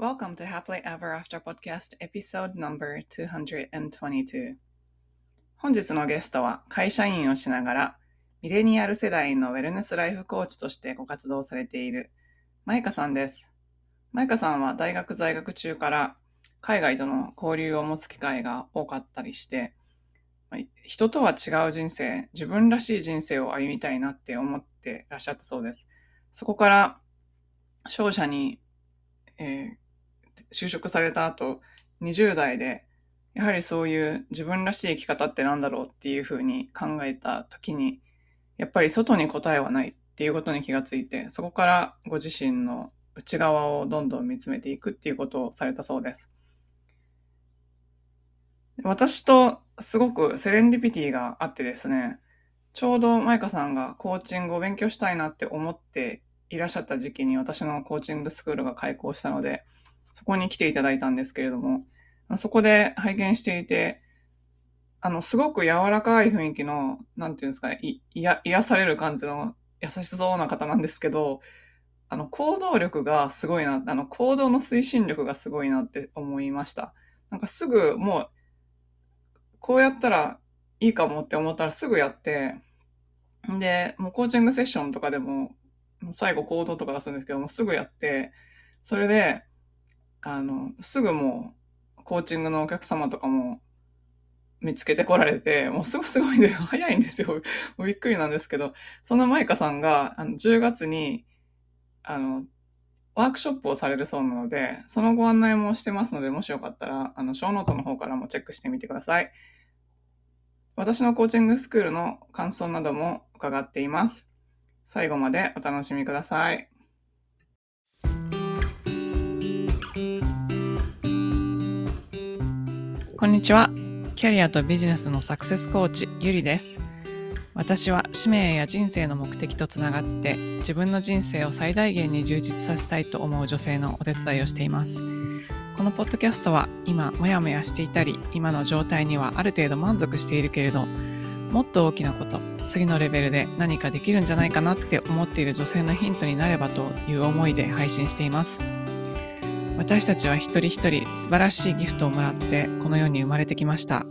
Welcome to Happily Ever After Podcast Episode Number 222本日のゲストは会社員をしながらミレニアル世代のウェルネスライフコーチとしてご活動されているマイカさんです。マイカさんは大学在学中から海外との交流を持つ機会が多かったりして、人とは違う人生、自分らしい人生を歩みたいなって思ってらっしゃったそうです。そこから商社に、えー、就職された後、20代で、やはりそういう自分らしい生き方って何だろうっていうふうに考えた時に、やっぱり外に答えはないっていうことに気がついて、そこからご自身の内側をどんどん見つめていくっていうことをされたそうです。私とすごくセレンディピティがあってですね、ちょうどマイカさんがコーチングを勉強したいなって思っていらっしゃった時期に私のコーチングスクールが開校したので、そこに来ていただいたんですけれども、そこで拝見していて、あの、すごく柔らかい雰囲気の、なんていうんですかね、い、や、癒される感じの優しそうな方なんですけど、あの、行動力がすごいな、あの、行動の推進力がすごいなって思いました。なんかすぐもう、こうやったらいいかもって思ったらすぐやって、で、もうコーチングセッションとかでも、最後行動とか出すんですけども、すぐやって、それで、あの、すぐもう、コーチングのお客様とかも見つけてこられて、もうすごすごいんで、早いんですよ。もうびっくりなんですけど、そのマイカさんが、あの、10月に、あの、ワークショップをされるそうなので、そのご案内もしてますので、もしよかったら、あの、ショーノートの方からもチェックしてみてください。私のコーチングスクールの感想なども伺っています。最後までお楽しみください。こんにちは。キャリアとビジネスのサクセスコーチ、ゆりです。私は使命や人生の目的とつながって自分の人生を最大限に充実させたいと思う女性のお手伝いをしています。このポッドキャストは今モヤモヤしていたり今の状態にはある程度満足しているけれどもっと大きなこと次のレベルで何かできるんじゃないかなって思っている女性のヒントになればという思いで配信しています。私たちは一人一人素晴らしいギフトをもらってこの世に生まれてきました。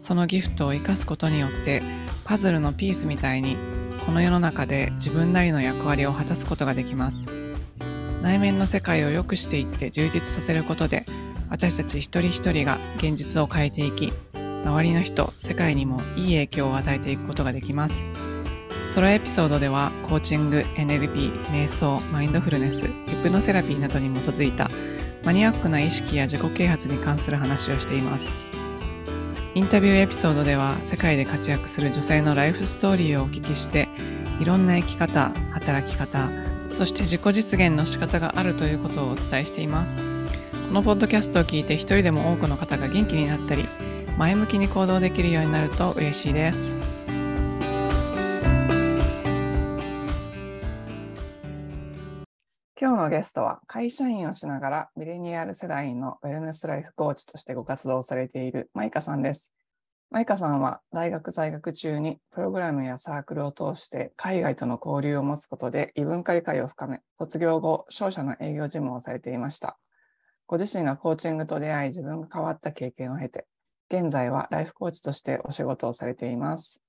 そのギフトを生かすことによってパズルのピースみたいにこの世の中で自分なりの役割を果たすことができます内面の世界を良くしていって充実させることで私たち一人一人が現実を変えていき周りの人世界にもいい影響を与えていくことができますソロエピソードではコーチング NLP 瞑想マインドフルネスヒプノセラピーなどに基づいたマニアックな意識や自己啓発に関する話をしています。インタビューエピソードでは世界で活躍する女性のライフストーリーをお聞きしていろんな生き方働き方そして自己実現の仕方があるということをお伝えしています。このポッドキャストを聞いて一人でも多くの方が元気になったり前向きに行動できるようになると嬉しいです。今日のゲストは会社員をしながらミレニアル世代のウェルネスライフコーチとしてご活動されているマイカさんです。マイカさんは大学在学中にプログラムやサークルを通して海外との交流を持つことで異文化理解を深め、卒業後、商社の営業事務をされていました。ご自身がコーチングと出会い自分が変わった経験を経て、現在はライフコーチとしてお仕事をされています。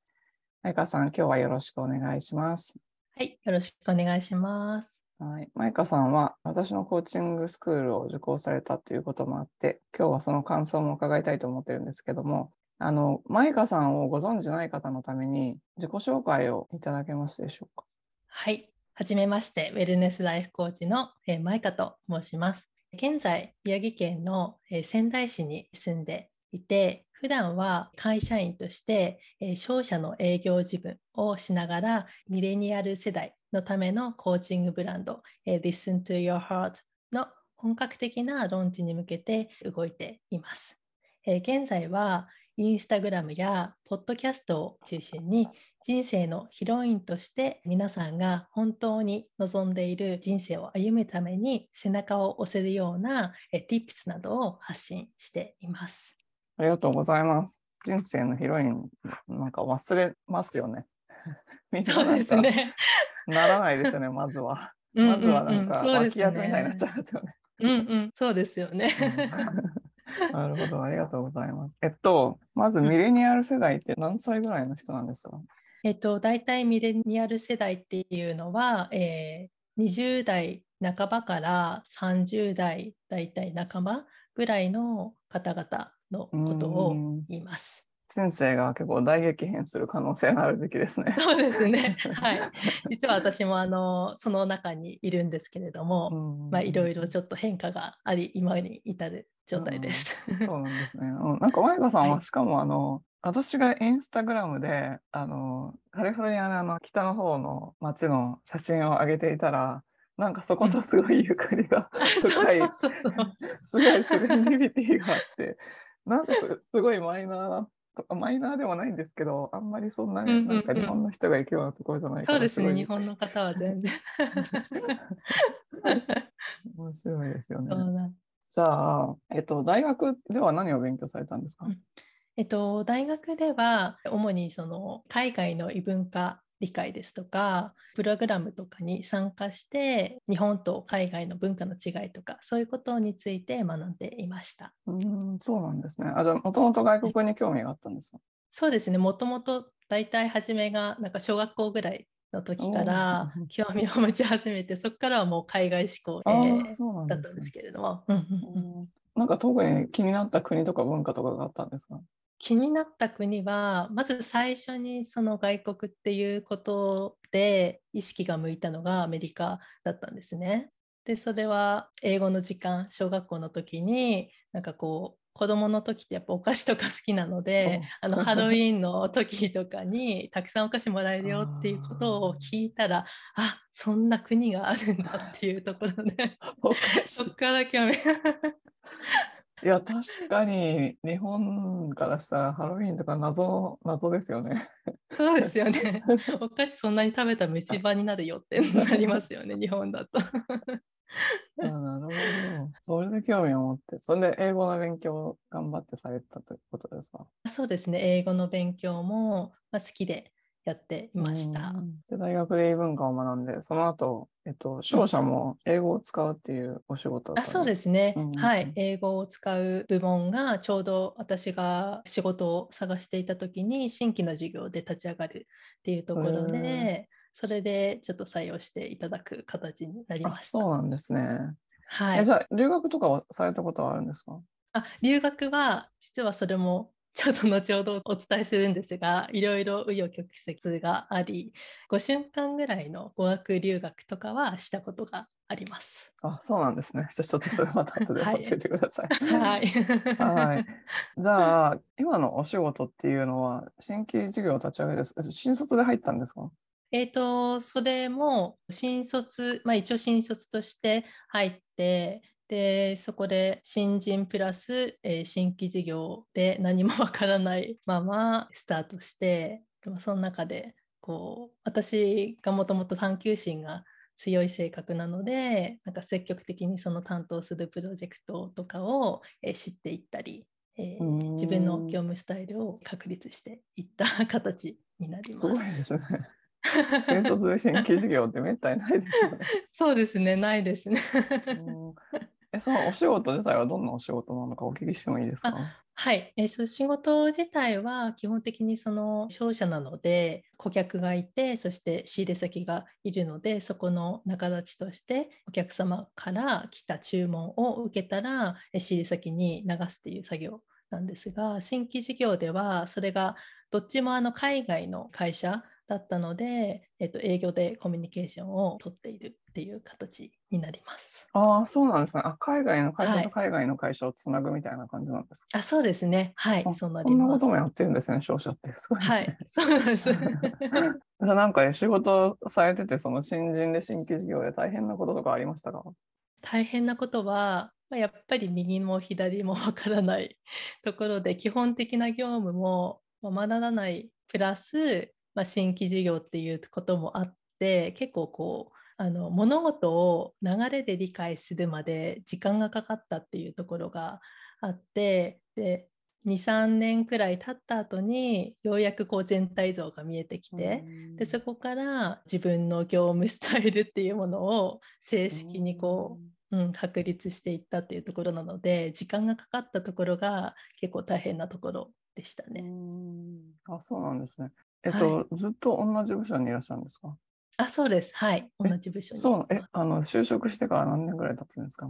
マイカさん、今日はよろしくお願いします。はい、よろしくお願いします。はい。マイカさんは私のコーチングスクールを受講されたということもあって、今日はその感想も伺いたいと思ってるんですけども、あの、マイカさんをご存じない方のために自己紹介をいただけますでしょうか？はい。はじめまして、ウェルネスライフコーチの、えマイカと申します。現在、宮城県の、え仙台市に住んでいて、普段は会社員として、え商社の営業事務をしながらミレニアル世代のためのコーチングブランド、え Listen to Your Heart の本格的なローンチに向けて動いています。え現在はインスタグラムやポッドキャストを中心に人生のヒロインとして皆さんが本当に望んでいる人生を歩むために背中を押せるようなえ Tips などを発信しています。ありがとうございます。人生のヒロインなんか忘れますよね。そうですね。ならないですね、まずは。まずはなんか脇役みたいになっちゃうんですよね。うんうん、そうですよね。なるほど、ありがとうございます。えっと、まずミレニアル世代って何歳ぐらいの人なんですか？えっと、大体ミレニアル世代っていうのは、えー、20代半ばから30代大体半ばぐらいの方々のことを言います。人生が結構大激変する可能性のある時期ですね。そうですね。はい。実は私もあのその中にいるんですけれども、まあいろいろちょっと変化があり今に至る状態です。そうなんですね。うん、なんかマイカさんはしかもあの、はい私がインスタグラムであのカリフォルニアのあの北の方の街の写真を上げていたらなんかそことすごいゆかりが 深い、すごいセレンディビティがあってなんかすごいマイナーマイナーではないんですけどあんまりそんなになんか日本の人が行くようなところじゃないそうですね日本の方は全然。面白いですよね。じゃあ、えっと、大学では何を勉強されたんですか、うん。えっと、大学では主にその海外の異文化理解ですとかプログラムとかに参加して日本と海外の文化の違いとかそういうことについて学んでいました。うんそうなんですね。あじゃあもともと外国に興味があったんですか、そうですね。もともと大体初めがなんか小学校ぐらいの時から興味を持ち始めてそこからはもう海外志向、えー、だったんですけれども。なんか特に気になった国とか文化とかがあったんですか？気になった国はまず最初にその外国っていうことで意識が向いたのがアメリカだったんですね。でそれは英語の時間小学校の時になんかこう子供の時ってやっぱお菓子とか好きなのであのハロウィーンの時とかにたくさんお菓子もらえるよっていうことを聞いたらあそんな国があるんだっていうところでそこから興味いや確かに日本からしたらハロウィーンとか謎謎ですよね。そうですよね。お菓子そんなに食べたら虫歯になるよってなりますよね日本だと。あなるほど。それで興味を持って、それで英語の勉強を頑張ってされたということですか？そうですね。英語の勉強も好きでやっていました。で大学で異文化を学んで、その後、えっと、商社も英語を使うっていうお仕事あそうですね、うんうん、はい。英語を使う部門がちょうど私が仕事を探していた時に新規の事業で立ち上がるっていうところで、それでちょっと採用していただく形になりました。そうなんですね。はい。じゃあ留学とかはされたことはあるんですか？あ留学は実はそれもちょっと後ほどお伝えするんですが、いろいろ紆余曲折があり、5週間ぐらいの語学留学とかはしたことがあります。あ、そうなんですね。じゃあちょっとそれまた後で 教えてください。はい。はい。じゃあ、今のお仕事っていうのは、新規事業立ち上げです。新卒で入ったんですか？えっ、と、それも新卒、まあ一応新卒として入って、でそこで新人プラス、えー、新規事業で何も わからないままスタートしてその中でこう私がもともと探求心が強い性格なのでなんか積極的にその担当するプロジェクトとかを、えー、知っていったり、えー、自分の業務スタイルを確立していった形になります。すごいですね。新卒で新規事業ってめったにないですよね。そうですね、ないですね。えそのお仕事自体はどんなお仕事なのかお聞きしてもいいですか？はい、えー、そ仕事自体は基本的にその商社なので顧客がいてそして仕入れ先がいるのでそこの仲立ちとしてお客様から来た注文を受けたら仕入れ先に流すっていう作業なんですが新規事業ではそれがどっちもあの海外の会社だったので、えっと、営業でコミュニケーションを取っているっていう形になります。ああ、そうなんですね。あ海外の会社と海外の会社をつなぐみたいな感じなんですか、はい、あそうですね。はい、そんなこともやってるんですね、商社って。すごいですね。はい、そうなんです。なんか、ね、仕事されてて、その新人で新規事業で大変なこととかありましたか？大変なことは、やっぱり右も左もわからないところで、基本的な業務も学ばないプラス、まあ、新規事業っていうこともあって結構こうあの物事を流れで理解するまで時間がかかったっていうところがあってで23年くらい経った後にようやくこう全体像が見えてきてでそこから自分の業務スタイルっていうものを正式にこううん、確立していったっていうところなので時間がかかったところが結構大変なところでしたね。あそうなんですね。えっと、はずっと同じ部署にいらっしゃるんですか？あそうですはい同じ部署に。そうえあの就職してから何年ぐらい経つんですか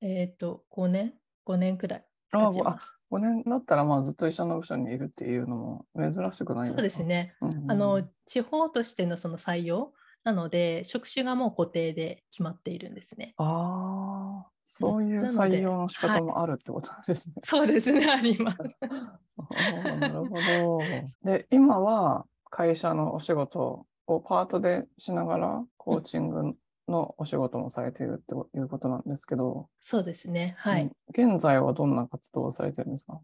えっ、と5年？5年くらいあごあ経ちます。5年だったらまあずっと一緒の部署にいるっていうのも珍しくないそうです。ね。うんうんあの地方としてのその採用なので職種がもう固定で決まっているんですね。ああ、そういう採用の仕方もあるってことですね。そうですねあります。なるほど。で、今は会社のお仕事をパートでしながら、コーチングのお仕事もされているっていうことなんですけど、そうですね。はい。うん。現在はどんな活動をされてるんですか？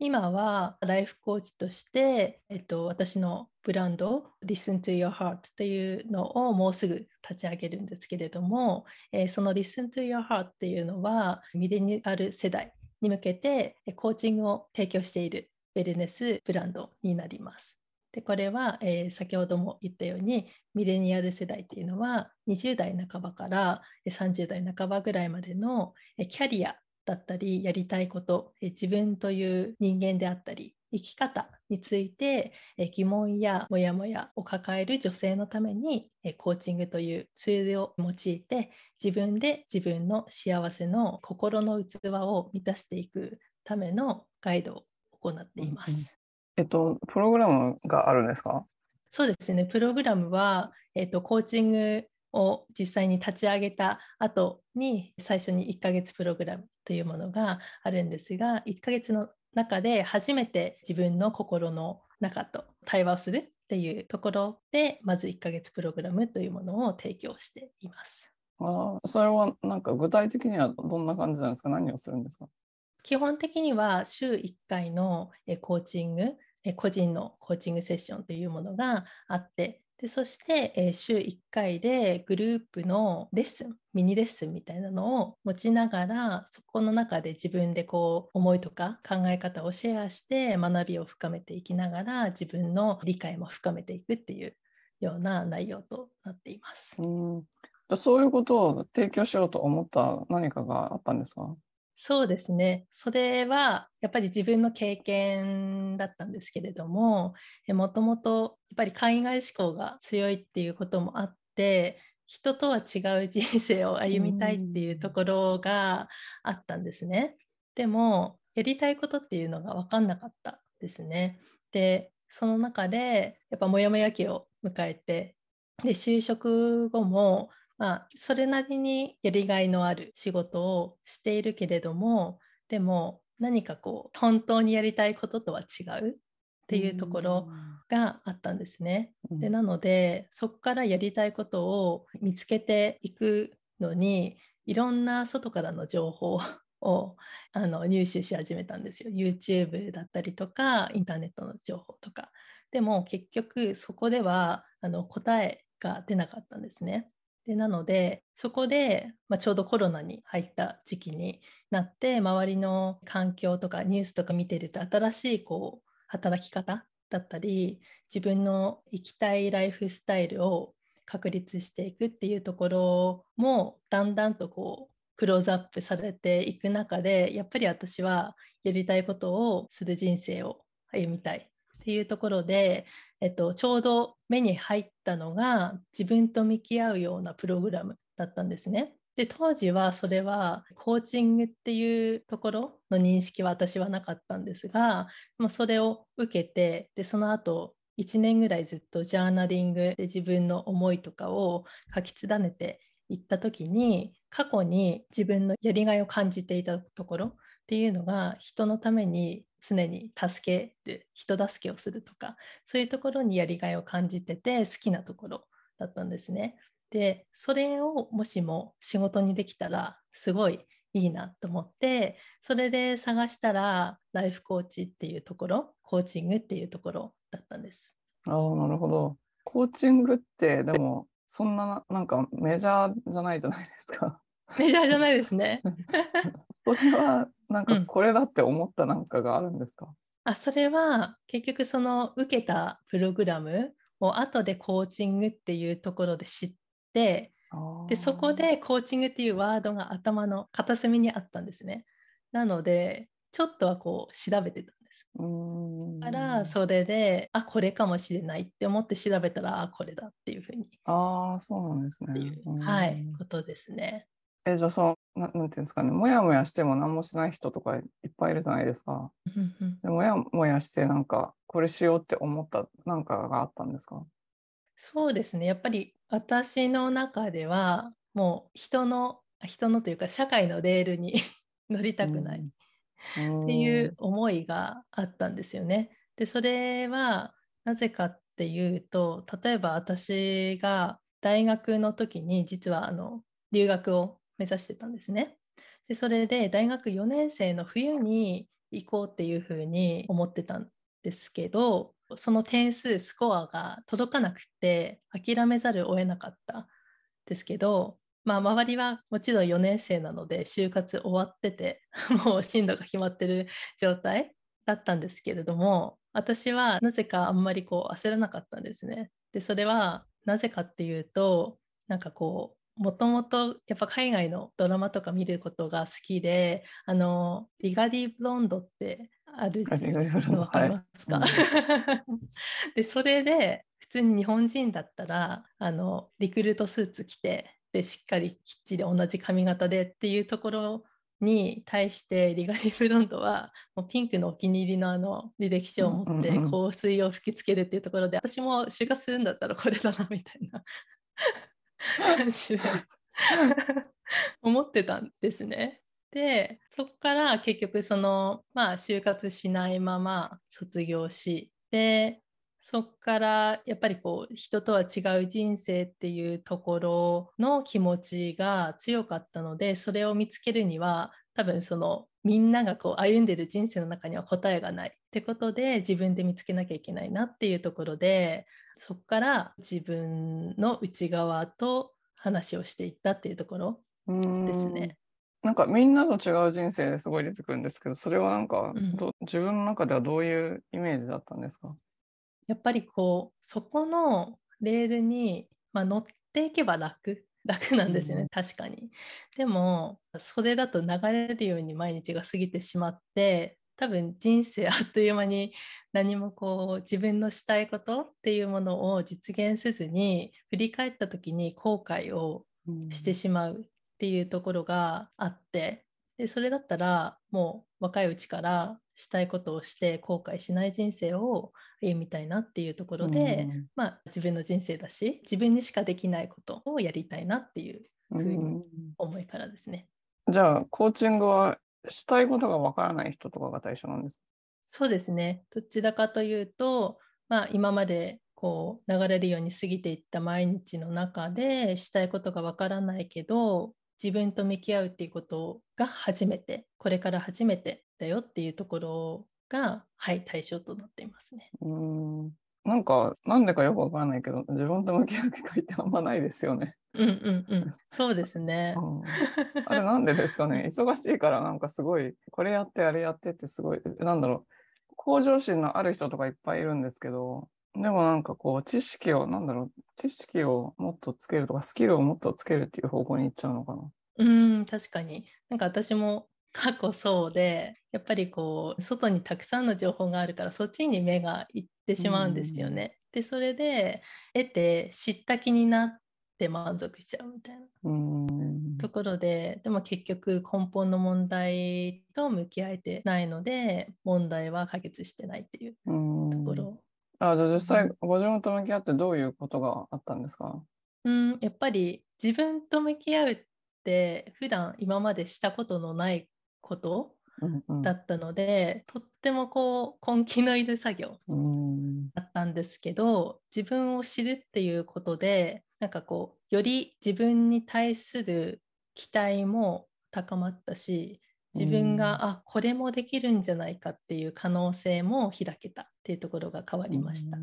今はライフコーチとして、えっと、私のブランド Listen to Your Heart というのをもうすぐ立ち上げるんですけれども、えーその Listen to Your Heart っていうのはミレニアル世代に向けてえーコーチングを提供しているウェルネスブランドになります。でこれは、えー先ほども言ったようにミレニアル世代っていうのは20代半ばから30代半ばぐらいまでのキャリアだったりやりたいことえ自分という人間であったり生き方についてえ疑問やモヤモヤを抱える女性のためにえコーチングというツールを用いて自分で自分の幸せの心の器を満たしていくためのガイドを行っています。えっと、プログラムがあるんですかそうですね、プログラムは、えっとコーチングを実際に立ち上げた後に最初に1ヶ月プログラムというものがあるんですが1ヶ月の中で初めて自分の心の中と対話をするっていうところでまず1ヶ月プログラムというものを提供しています。あそれはなんか具体的にはどんな感じなんですか何をするんですか基本的には週1回のコーチング、個人のコーチングセッションというものがあって、でそしてえ週1回でグループのレッスン、ミニレッスンみたいなのを持ちながら、そこの中で自分でこう思いとか考え方をシェアして学びを深めていきながら自分の理解も深めていくっていうような内容となっています。うんそういうことを提供しようと思った何かがあったんですか？そうですね。それはやっぱり自分の経験だったんですけれども、もともとやっぱり海外志向が強いっていうこともあって、人とは違う人生を歩みたいっていうところがあったんですね。でも、やりたいことっていうのが分かんなかったですね。で、その中でやっぱモヤモヤ期を迎えて、で、就職後もまあ、それなりにやりがいのある仕事をしているけれどもでも何かこう本当にやりたいこととは違うっていうところがあったんですね。うんでなのでそこからやりたいことを見つけていくのにいろんな外からの情報をあの入手し始めたんですよ。YouTube だったりとかインターネットの情報とか。でも結局そこではあの答えが出なかったんですね。でなのでそこで、まあ、ちょうどコロナに入った時期になって周りの環境とかニュースとか見てると新しいこう働き方だったり自分の生きたいライフスタイルを確立していくっていうところもだんだんとこうクローズアップされていく中でやっぱり私はやりたいことをする人生を歩みたいっていうところで、えっと、ちょうど目に入ったのが自分と向き合うようなプログラムだったんですね。で当時はそれはコーチングっていうところの認識は私はなかったんですが、まあ、それを受けてでその後1年ぐらいずっとジャーナリングで自分の思いとかを書き連ねていった時に過去に自分のやりがいを感じていたところっていうのが人のために常に助ける人助けをするとかそういうところにやりがいを感じてて好きなところだったんですね。でそれをもしも仕事にできたらすごいいいなと思ってそれで探したらライフコーチっていうところコーチングっていうところだったんです。ああ、なるほど。コーチングって、でも、そんな、なんかメジャーじゃないじゃないですか。メジャーじゃないですね。それは、なんかうんこれだって思ったなんかがあるんですか、あそれは結局その受けたプログラムを後でコーチングっていうところで知ってでそこでコーチングっていうワードが頭の片隅にあったんですね。なのでちょっとはこう調べてたんです。だからそれであこれかもしれないって思って調べたらあこれだっていうふうにああそうなんですね。っていう、はいことですね。えじゃあそのななんていうんですかね。もやもやしても何もしない人とかいっぱいいるじゃないですか。でもやもやしてなんかこれしようって思ったなんかがあったんですか？そうですね。やっぱり私の中ではもう人の人のというか社会のレールに 乗りたくない。っていう思いがあったんですよね。でそれはなぜかっていうと例えば私が大学の時に実はあの留学を目指してたんですね。でそれで大学4年生の冬に行こうっていうふうに思ってたんですけどその点数スコアが届かなくて諦めざるを得なかったんですけどまあ、周りはもちろん4年生なので就活終わってて もう進路が決まってる状態だったんですけれども私はなぜかあんまりこう焦らなかったんですね。でそれはなぜかっていうとなんかこうもともとやっぱ海外のドラマとか見ることが好きであのリガディ・ブロンドってあるの分かりますか、はい、でそれで普通に日本人だったらあのリクルートスーツ着てでしっかりきっちり同じ髪型でっていうところに対してリガリブロンドはもうピンクのお気に入りのあの履歴書を持って香水を吹きつけるっていうところで、私も就活するんだったらこれだなみたいなで 思ってたんですね。でそこから結局そのまあ就活しないまま卒業しでそこからやっぱりこう人とは違う人生っていうところの気持ちが強かったのでそれを見つけるには多分そのみんながこう歩んでる人生の中には答えがないってことで自分で見つけなきゃいけないなっていうところでそこから自分の内側と話をしていったっていうところですね。なんかみんなと違う人生ですごい出てくるんですけどそれはなんか、うん、自分の中ではどういうイメージだったんですか？やっぱりこうそこのレールに、まあ、乗っていけば楽 楽なんですよね、うん、確かに。でもそれだと流れるように毎日が過ぎてしまって多分人生 あっという間に何もこう自分のしたいことっていうものを実現せずに振り返った時に後悔をしてしまうっていうところがあってでそれだったらもう若いうちからしたいことをして後悔しない人生を歩みたいなっていうところで、うん、まあ、自分の人生だし自分にしかできないことをやりたいなっていうふうに思いからですね。うん、じゃあコーチングはしたいことがわからない人とかが対象なんですか？そうですねどちらかというと、まあ、今までこう流れるように過ぎていった毎日の中でしたいことがわからないけど自分と向き合うっていうことが初めてこれから初めてだよっていうところがはい対象となっていますね。うんなんかなんでかよくわからないけど自分と向き合う機会ってあんまないですよね。うんうんうん、そうですね。うん、あれなんでですかね？忙しいからなんかすごいこれやってあれやってってすごいなんだろう向上心のある人とかいっぱいいるんですけどでもなんかこう知識をなんだろう知識をもっとつけるとかスキルをもっとつけるっていう方向に行っちゃうのかな？うん確かになんか私も過去そうでやっぱりこう外にたくさんの情報があるからそっちに目がいってしまうんですよね。でそれで得て知った気になって満足しちゃうみたいな。ところででも結局根本の問題と向き合えてないので問題は解決してないっていうところ。あじゃあ実際ご自分と向き合ってどういうことがあったんですか？うんやっぱり自分と向き合うって普段今までしたことのないことだったので、うんうん、とってもこう根気のいる作業だったんですけど、自分を知るっていうことでなんかこうより自分に対する期待も高まったし自分が、あこれもできるんじゃないかっていう可能性も開けたっていうところが変わりました。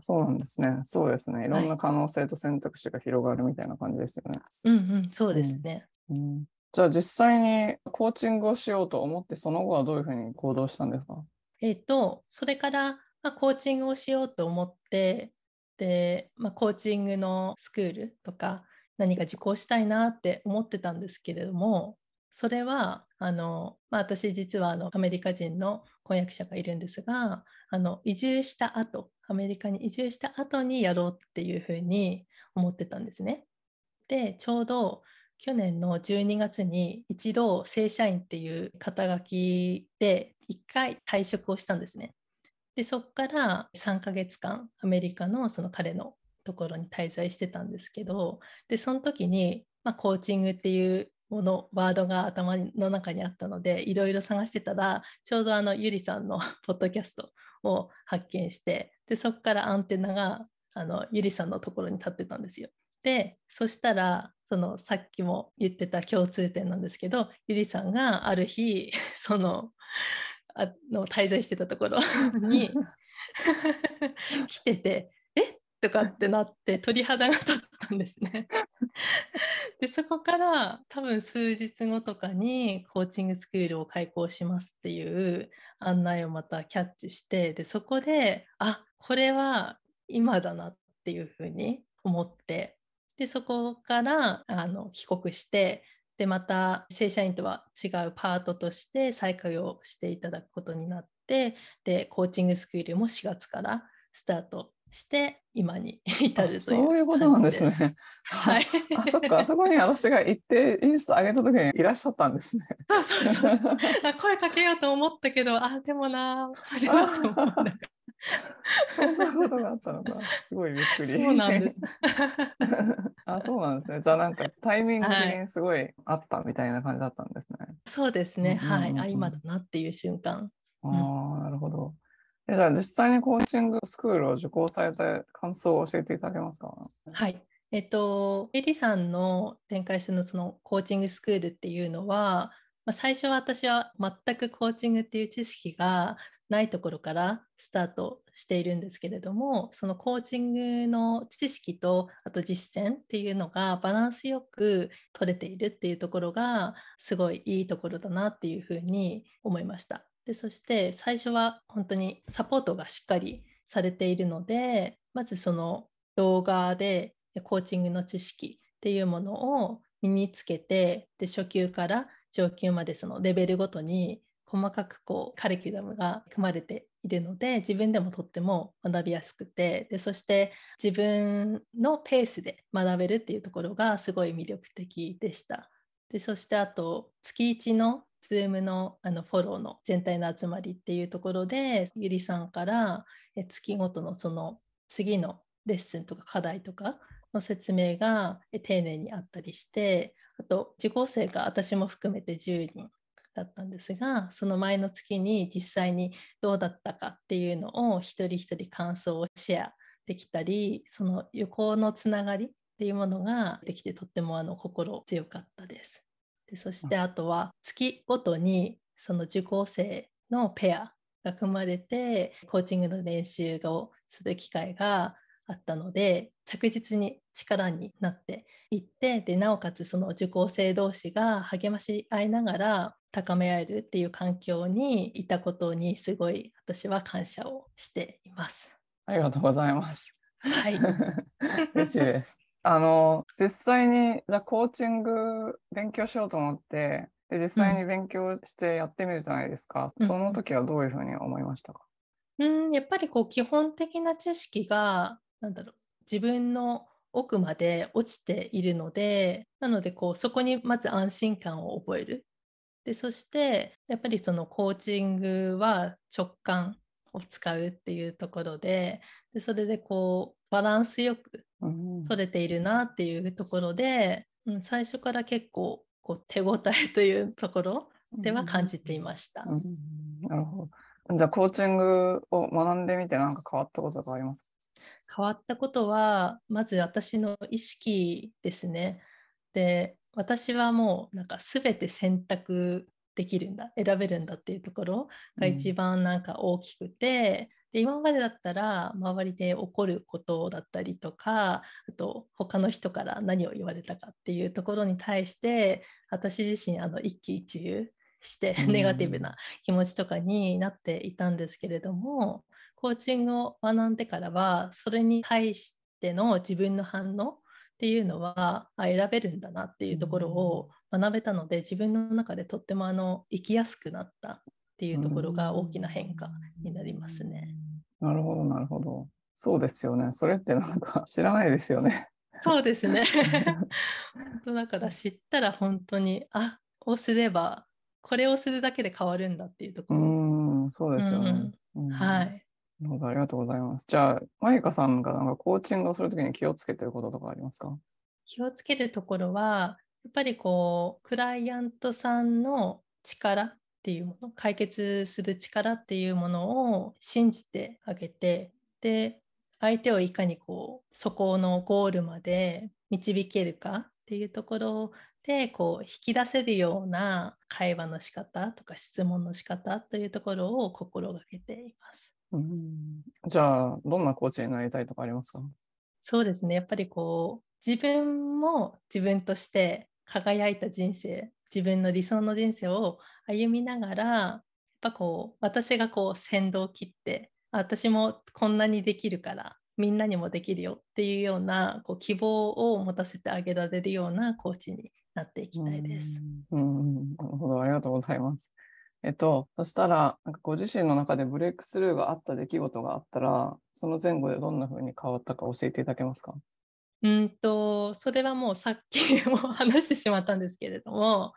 そうなんですね。そうですね。いろんな可能性と選択肢が広がるみたいな感じですよね。はい、うんうん、そうですね。うん、じゃあ実際にコーチングをしようと思ってその後はどういうふうに行動したんですか？えっ、ー、とそれから、まあ、コーチングをしようと思ってで、まあ、コーチングのスクールとか何か受講したいなって思ってたんですけれどもそれはあの、まあ、私実はあのアメリカ人の婚約者がいるんですがあの移住した後アメリカに移住した後にやろうっていうふうに思ってたんですね。でちょうど去年の12月に一度正社員っていう肩書きで1回退職をしたんですね。でそこから3ヶ月間アメリカのその彼のところに滞在してたんですけどでその時に、まあ、コーチングっていうものワードが頭の中にあったのでいろいろ探してたらちょうどあのゆりさんの ポッドキャストを発見してでそこからアンテナがあのゆりさんのところに立ってたんですよ。でそしたらそのさっきも言ってた共通点なんですけどゆりさんがある日 そのあの滞在してたところに 来てて「え？っ?」とかってなって鳥肌が立ったんですね。でそこから多分数日後とかにコーチングスクールを開講しますっていう案内をまたキャッチしてでそこであこれは今だなっていうふうに思ってでそこからあの帰国してでまた正社員とは違うパートとして再開をしていただくことになってでコーチングスクールも4月からスタートして今に至るというそういうことなんですね。はい。あそっかあそこに私が行ってインスタ上げた時にいらっしゃったんですね。そうそうそう声かけようと思ったけどあでもなあれはと思った。そんなことがあったのか。すごいびっくり。そうなんです。あ、そうなんですね。じゃあなんかタイミングにすごいあったみたいな感じだったんですね。はい、そうですね。はい。あ、今だなっていう瞬間。ああ、なるほど。じゃあ実際にコーチングスクールを受講された感想を教えていただけますか？はい。えっと、エリさんの展開するそのコーチングスクールっていうのは、まあ、最初は私は全くコーチングっていう知識がないところからスタートしているんですけれどもそのコーチングの知識とあと実践っていうのがバランスよく取れているっていうところがすごいいいところだなっていうふうに思いました。でそして最初は本当にサポートがしっかりされているのでまずその動画でコーチングの知識っていうものを身につけてで初級から上級までそのレベルごとに細かくこうカリキュラムが組まれているので自分でもとっても学びやすくてでそして自分のペースで学べるっていうところがすごい魅力的でした。でそしてあと月1の Zoom のあのフォローの全体の集まりっていうところでゆりさんから月ごとのその次のレッスンとか課題とかの説明が丁寧にあったりしてあと受講生が私も含めて10人だったんですがその前の月に実際にどうだったかっていうのを一人一人感想をシェアできたりその横のつながりっていうものができてとってもあの心強かったです。でそしてあとは月ごとにその受講生のペアが組まれてコーチングの練習をする機会があったので着実に力になっていってでなおかつその受講生同士が励まし合いながら高め合えるっていう環境にいたことにすごい私は感謝をしています。ありがとうございます。はい。嬉しいです。あの実際にじゃあコーチング勉強しようと思ってで実際に勉強してやってみるじゃないですか、うん、その時はどういうふうに思いましたか、うん、やっぱりこう基本的な知識がなんだろう自分の奥まで落ちているのでなのでこうそこにまず安心感を覚えるでそしてやっぱりそのコーチングは直感を使うっていうところででそれでこうバランスよく取れているなっていうところで、うん、最初から結構こう手応えというところでは感じていました。うんうん、なるほど。じゃあコーチングを学んでみて何か変わったことがありますか？変わったことはまず私の意識ですね。で私はもうなんか全て選択できるんだ。選べるんだっていうところが一番なんか大きくて、うん、で今までだったら周りで起こることだったりとかあと他の人から何を言われたかっていうところに対して私自身あの一喜一憂してネガティブな気持ちとかになっていたんですけれども、コーチングを学んでからはそれに対しての自分の反応っっていうのはあ選べるんだなっていうところを学べたので、自分の中でとってもあの生きやすくなったっていうところが大きな変化になりますね。なるほどなるほど。そうですよね。それってなんか 知らないですよね。そうですね。本当だから知ったら本当にあをすればこれをするだけで変わるんだっていうところ。うんそうですよね。うん、はい。なるほど、ありがとうございます。じゃあ、マイカさんがなんかコーチングをするときに気をつけてることとかありますか？気をつけるところは、やっぱりこう、クライアントさんの力っていうもの、解決する力っていうものを信じてあげて、で、相手をいかにこう、そこのゴールまで導けるかっていうところでこう引き出せるような会話の仕方とか質問の仕方というところを心がけています。うん。じゃあどんなコーチになりたいとかありますか？そうですね。やっぱりこう自分も自分として輝いた人生自分の理想の人生を歩みながらやっぱこう私がこう先導を切って私もこんなにできるからみんなにもできるよっていうようなこう希望を持たせてあげられるようなコーチになっていきたいです。うん、なるほど、ありがとうございます。えっと、そしたら、なんかご自身の中でブレイクスルーがあった出来事があったら、その前後でどんな風に変わったか教えていただけますか？うんと、それはもうさっきも話してしまったんですけれども、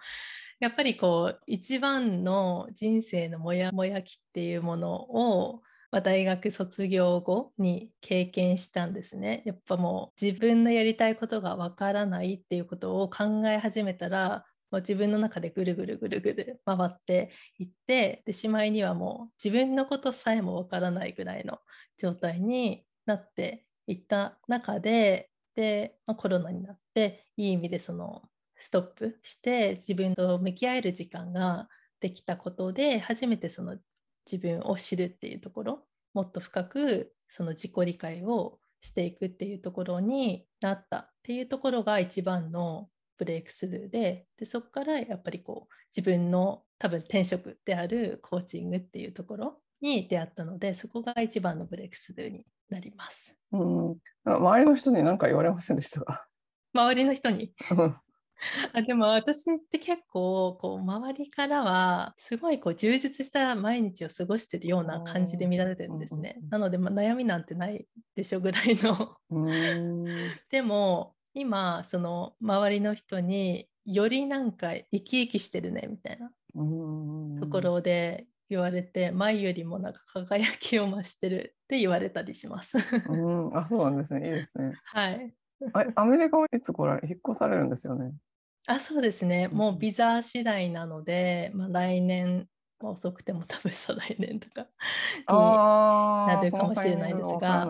やっぱりこう、一番の人生のモヤモヤ期っていうものを、大学卒業後に経験したんですね。やっぱもう自分のやりたいことがわからないっていうことを考え始めたらもう自分の中でぐるぐるぐるぐる回っていってでしまいにはもう自分のことさえもわからないぐらいの状態になっていった中でで、まあ、コロナになっていい意味でそのストップして自分と向き合える時間ができたことで初めてその自分を知るっていうところもっと深くその自己理解をしていくっていうところになったっていうところが一番のブレイクスルーででそこからやっぱりこう自分の多分転職であるコーチングっていうところに出会ったのでそこが一番のブレイクスルーになります。うん、周りの人に何か言われませんでしたか？周りの人に？あでも私って結構こう周りからはすごいこう充実した毎日を過ごしてるような感じで見られてるんですね。なので、まあ、悩みなんてないでしょぐらいの。でも今その周りの人によりなんか生き生きしてるねみたいなところで言われて前よりもなんか輝きを増してるって言われたりします。うんあそうなんですねいいですね。はい。アメリカはいつ来られ引っ越されるんですよね？あそうですね、もうビザ次第なので、まあ、来年、遅くても多分再来年とかになるかもしれないですが、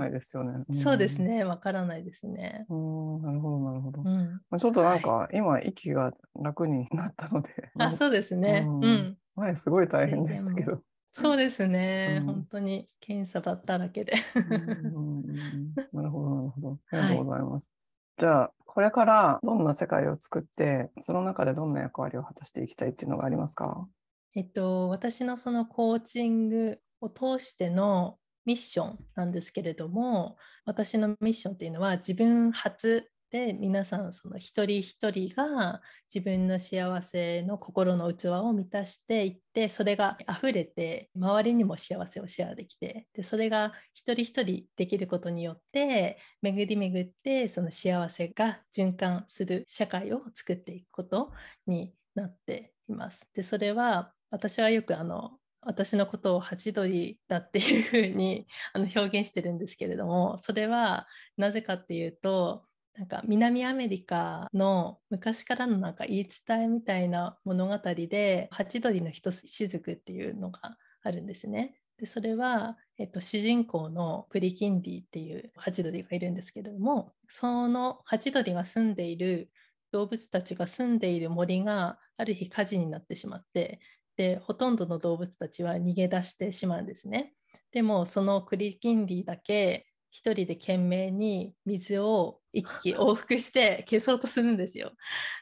そうですね、わからないですね。うんなるほど、なるほど。うん、まあ、ちょっとなんか、はい、今、息が楽になったので。あそうですね。うん、前、すごい大変でしたけど。そうですね、うん、本当に検査だっただけでなるほど、なるほど。ありがとうございます。はいじゃあ、これからどんな世界を作って、その中でどんな役割を果たしていきたいっていうのがありますか？えっと、私のそのコーチングを通してのミッションなんですけれども、私のミッションっていうのは自分初で皆さんその一人一人が自分の幸せの心の器を満たしていってそれが溢れて周りにも幸せをシェアできてでそれが一人一人できることによって巡り巡ってその幸せが循環する社会を作っていくことになっています。でそれは私はよくあの私のことをハチドリだっていうふうに あの表現してるんですけれどもそれはなぜかっていうとなんか南アメリカの昔からのなんか言い伝えみたいな物語でハチドリの一雫っていうのがあるんですね。でそれは、えっと、主人公のクリキンディっていうハチドリがいるんですけれどもそのハチドリが住んでいる動物たちが住んでいる森がある日火事になってしまってでほとんどの動物たちは逃げ出してしまうんですね。でもそのクリキンディだけ一人で懸命に水を一気 往復して消そうとするんですよ。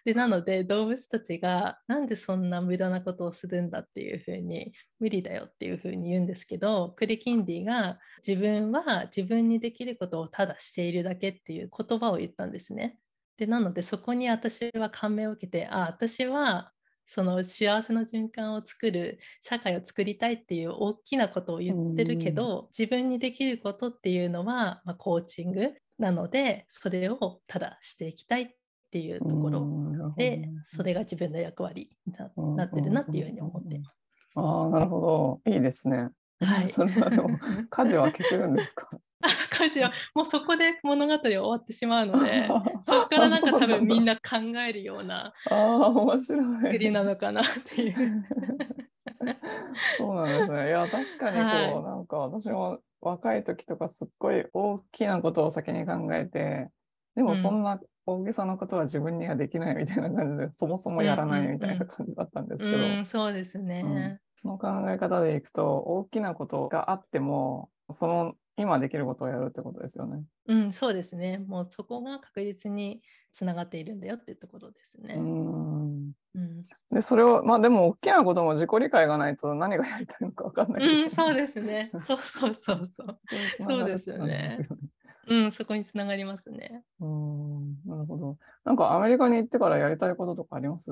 でなので動物たちがなんでそんな無駄なことをするんだっていうふうに無理だよっていうふうに言うんですけどクリキンディが自分は自分にできることをただしているだけっていう言葉を言ったんですね。でなのでそこに私は感銘を受けてあ私はその幸せの循環を作る社会を作りたいっていう大きなことを言ってるけど、自分にできることっていうのは、まあ、コーチングなのでそれをただしていきたいっていうところ。で、それが自分の役割になってるなっていうふうに思って。います。ああなるほど。いいですね。はい、それはでも 家事は消せるんですか？家事は もうそこで物語終わってしまうので そこからなんか多分みんな考えるようなあ面白い。作りなのかなっていう。そうなんですね。いや確かにこう、はい、なんか私も若い時とかすっごい大きなことを先に考えてでもそんな大げさなことは自分にはできないみたいな感じで、うん、そもそもやらないみたいな感じだったんですけど、うんうん、そうですね、その考え方でいくと大きなことがあってもその今できることをやるってことですよね。うん、そうですね。もうそこが確実につながっているんだよっていうところですね。うんうん、でそれをまあでも大きなことも自己理解がないと何がやりたいのか分かんない、ね、うん、そうですね。そうそうそうそう。そうですよね。うん、そこにつながりますね。うん、なるほど。なんかアメリカに行ってからやりたいこととかあります？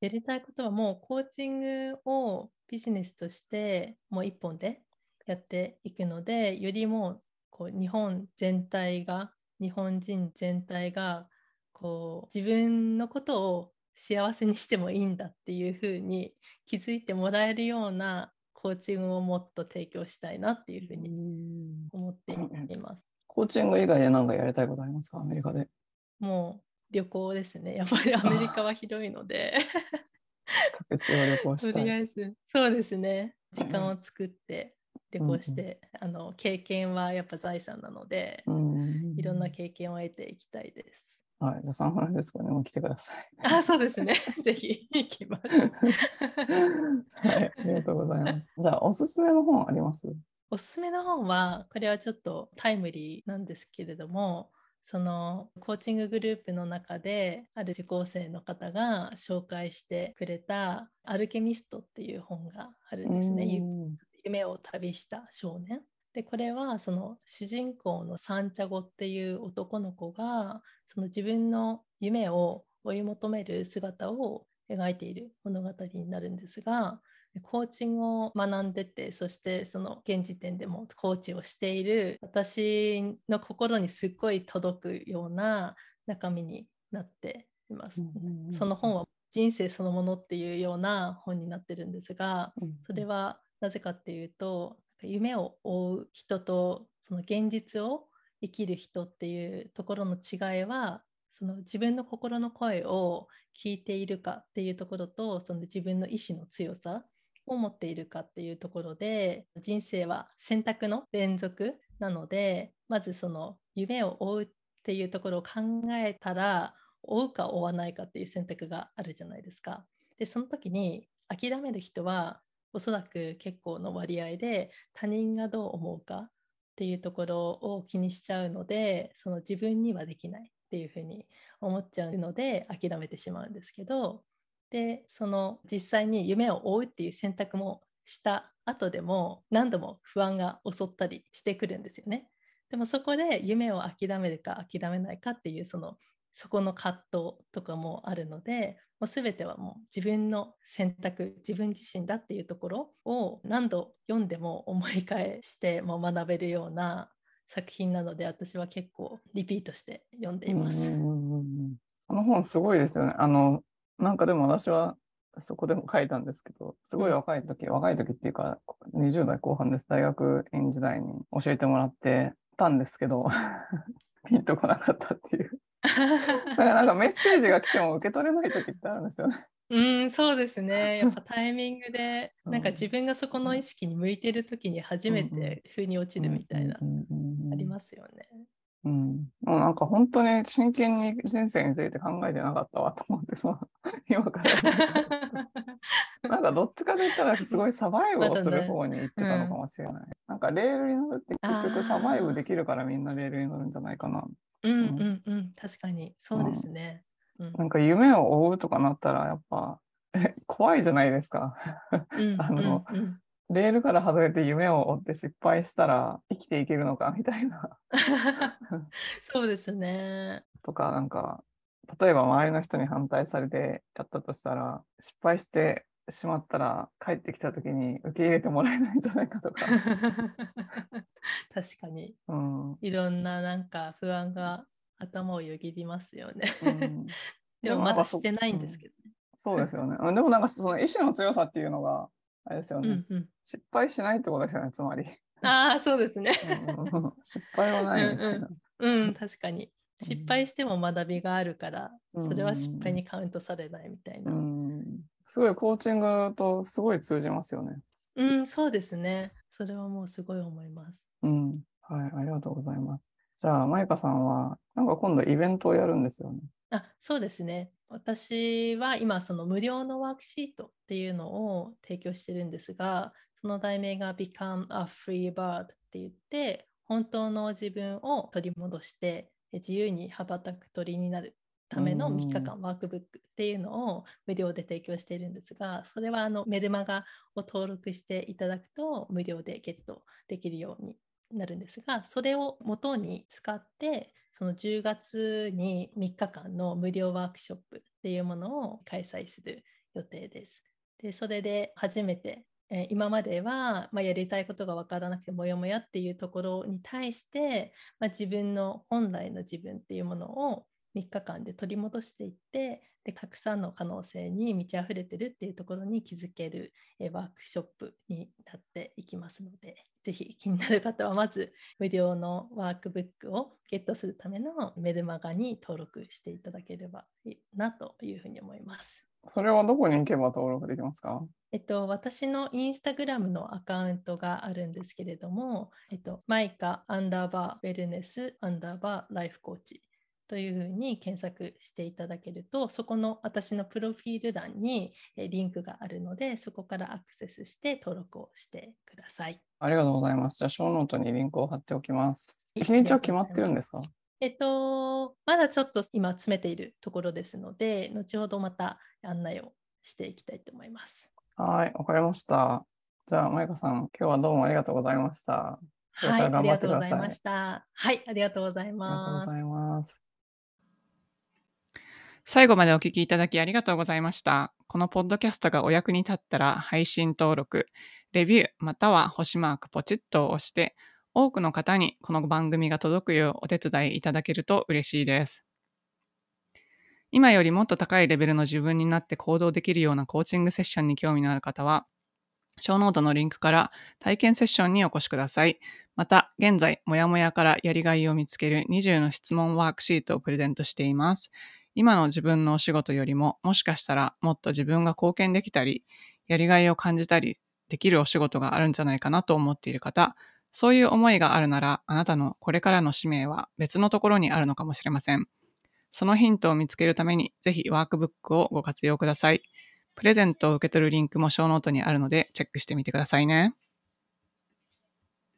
やりたいことはもうコーチングをビジネスとしてもう一本でやっていくのでよりもこう日本全体が日本人全体がこう自分のことを幸せにしてもいいんだっていうふうに気づいてもらえるようなコーチングをもっと提供したいなっていうふうに思っています。コーチング以外で何かやりたいことありますか？アメリカで。もう旅行ですね。やっぱりアメリカは広いので 各地を旅行したい。とりあえずそうですね。時間を作って旅行して、うん、あの経験はやっぱ財産なので、うん、いろんな経験を得ていきたいです。はい、じゃあサンフランシスコにも来てください。あ、そうですね。ぜひ行きます。はい、ありがとうございます。じゃあおすすめの本あります？おすすめの本はこれはちょっとタイムリーなんですけれども。そのコーチンググループの中である受講生の方が紹介してくれた「アルケミスト」っていう本があるんですね。夢を旅した少年。でこれはその主人公のサンチャゴっていう男の子がその自分の夢を追い求める姿を描いている物語になるんですがコーチングを学んでてそしてその現時点でもコーチをしている私の心にすっごい届くような中身になっています。その本は人生そのものっていうような本になってるんですがそれはなぜかっていうと夢を追う人とその現実を生きる人っていうところの違いはその自分の心の声を聞いているかっていうところとその自分の意志の強さを持っているかっていうところで人生は選択の連続なのでまずその夢を追うっていうところを考えたら追うか追わないかっていう選択があるじゃないですか。でその時に諦める人はおそらく結構の割合で他人がどう思うかっていうところを気にしちゃうのでその自分にはできないっていうふうに思っちゃうので諦めてしまうんですけどでその実際に夢を追うっていう選択もした後でも何度も不安が襲ったりしてくるんですよね。でもそこで夢を諦めるか諦めないかっていうそのそこの葛藤とかもあるのでもう全てはもう自分の選択自分自身だっていうところを何度読んでも思い返しても学べるような作品なので私は結構リピートして読んでいます。この本すごいですよね。あのなんかでも私はそこでも書いたんですけど、すごい若い時、うん、若い時っていうか、20代後半です。大学院時代に教えてもらってたんですけど、ピンとこなかったっていう だからなんかメッセージが来ても受け取れない時ってあるんですよね。うん、そうですね。やっぱタイミングで、なんか自分がそこの意識に向いてる時に初めて腑に落ちるみたいな、ありますよね。うん、もうなんか本当に真剣に人生について考えてなかったわと思ってさ、今から。なんかどっちかといったらすごいサバイブをする方に行ってたのかもしれない。ねうん、なんかレールに乗るって結局サバイブできるからみんなレールに乗るんじゃないかなうんうんうん、確かにそうですね。うん、なんか夢を追うとかなったらやっぱ怖いじゃないですか。あの、うんうん、レールから外れて夢を追って失敗したら生きていけるのかみたいな。そうですね。とかなんか例えば周りの人に反対されてやったとしたら、失敗してしまったら帰ってきた時に受け入れてもらえないんじゃないかとか。確かに、うん、いろんななんか不安が頭をよぎりますよね。うん、でもまだしてないんですけどね。そうですよね。でもなんかその意志の強さっていうのがあれですよね、うんうん、失敗しないってことですよね、つまり。ああ、そうですね。失敗はないみたいな。うん、うん、確かに。失敗しても学びがあるから、それは失敗にカウントされないみたいな。すごいコーチングとすごい通じますよね。うん、そうですね。それはもうすごい思います。うん、はい、ありがとうございます。じゃあ、マイカさんは、なんか今度イベントをやるんですよね。あそうですね。私は今、その無料のワークシートっていうのを提供してるんですが、その題名が Become a Free Bird って言って、本当の自分を取り戻して自由に羽ばたく鳥になるための3日間ワークブックっていうのを無料で提供しているんですが、それはあのメルマガを登録していただくと無料でゲットできるようになるんですが、それを元に使って、その10月に3日間の無料ワークショップっていうものを開催する予定です。でそれで初めて、え今までは、まあ、やりたいことが分からなくてもやもやっていうところに対して、まあ、自分の本来の自分っていうものを3日間で取り戻していってでたくさんの可能性に満ち溢れてるっていうところに気づけるえワークショップになっていきますのでぜひ気になる方はまず無料のワークブックをゲットするためのメルマガに登録していただければいいなというふうに思います。それはどこに行けば登録できますか？えっと、私のインスタグラムのアカウントがあるんですけれども、えっと、マイカアンダーバーウェルネスアンダーバーライフコーチというふうに検索していただけると、そこの私のプロフィール欄にリンクがあるので、そこからアクセスして登録をしてください。ありがとうございます。じゃあ、ショーノートにリンクを貼っておきます。日にちは決まってるんですか？えっと、まだちょっと今詰めているところですので、後ほどまた案内をしていきたいと思います。はい、わかりました。じゃあ、マイカさん、今日はどうもありがとうございました。はい、ありがとうございました。はい、ありがとうございます。ありがとうございます。最後までお聞きいただきありがとうございました。このポッドキャストがお役に立ったら配信登録、レビューまたは星マークポチッと押して、多くの方にこの番組が届くようお手伝いいただけると嬉しいです。今よりもっと高いレベルの自分になって行動できるようなコーチングセッションに興味のある方は、ショーノートのリンクから体験セッションにお越しください。また、現在、もやもやからやりがいを見つける20の質問ワークシートをプレゼントしています。今の自分のお仕事よりも、もしかしたらもっと自分が貢献できたり、やりがいを感じたりできるお仕事があるんじゃないかなと思っている方、そういう思いがあるなら、あなたのこれからの使命は別のところにあるのかもしれません。そのヒントを見つけるために、ぜひワークブックをご活用ください。プレゼントを受け取るリンクもショーノートにあるので、チェックしてみてくださいね。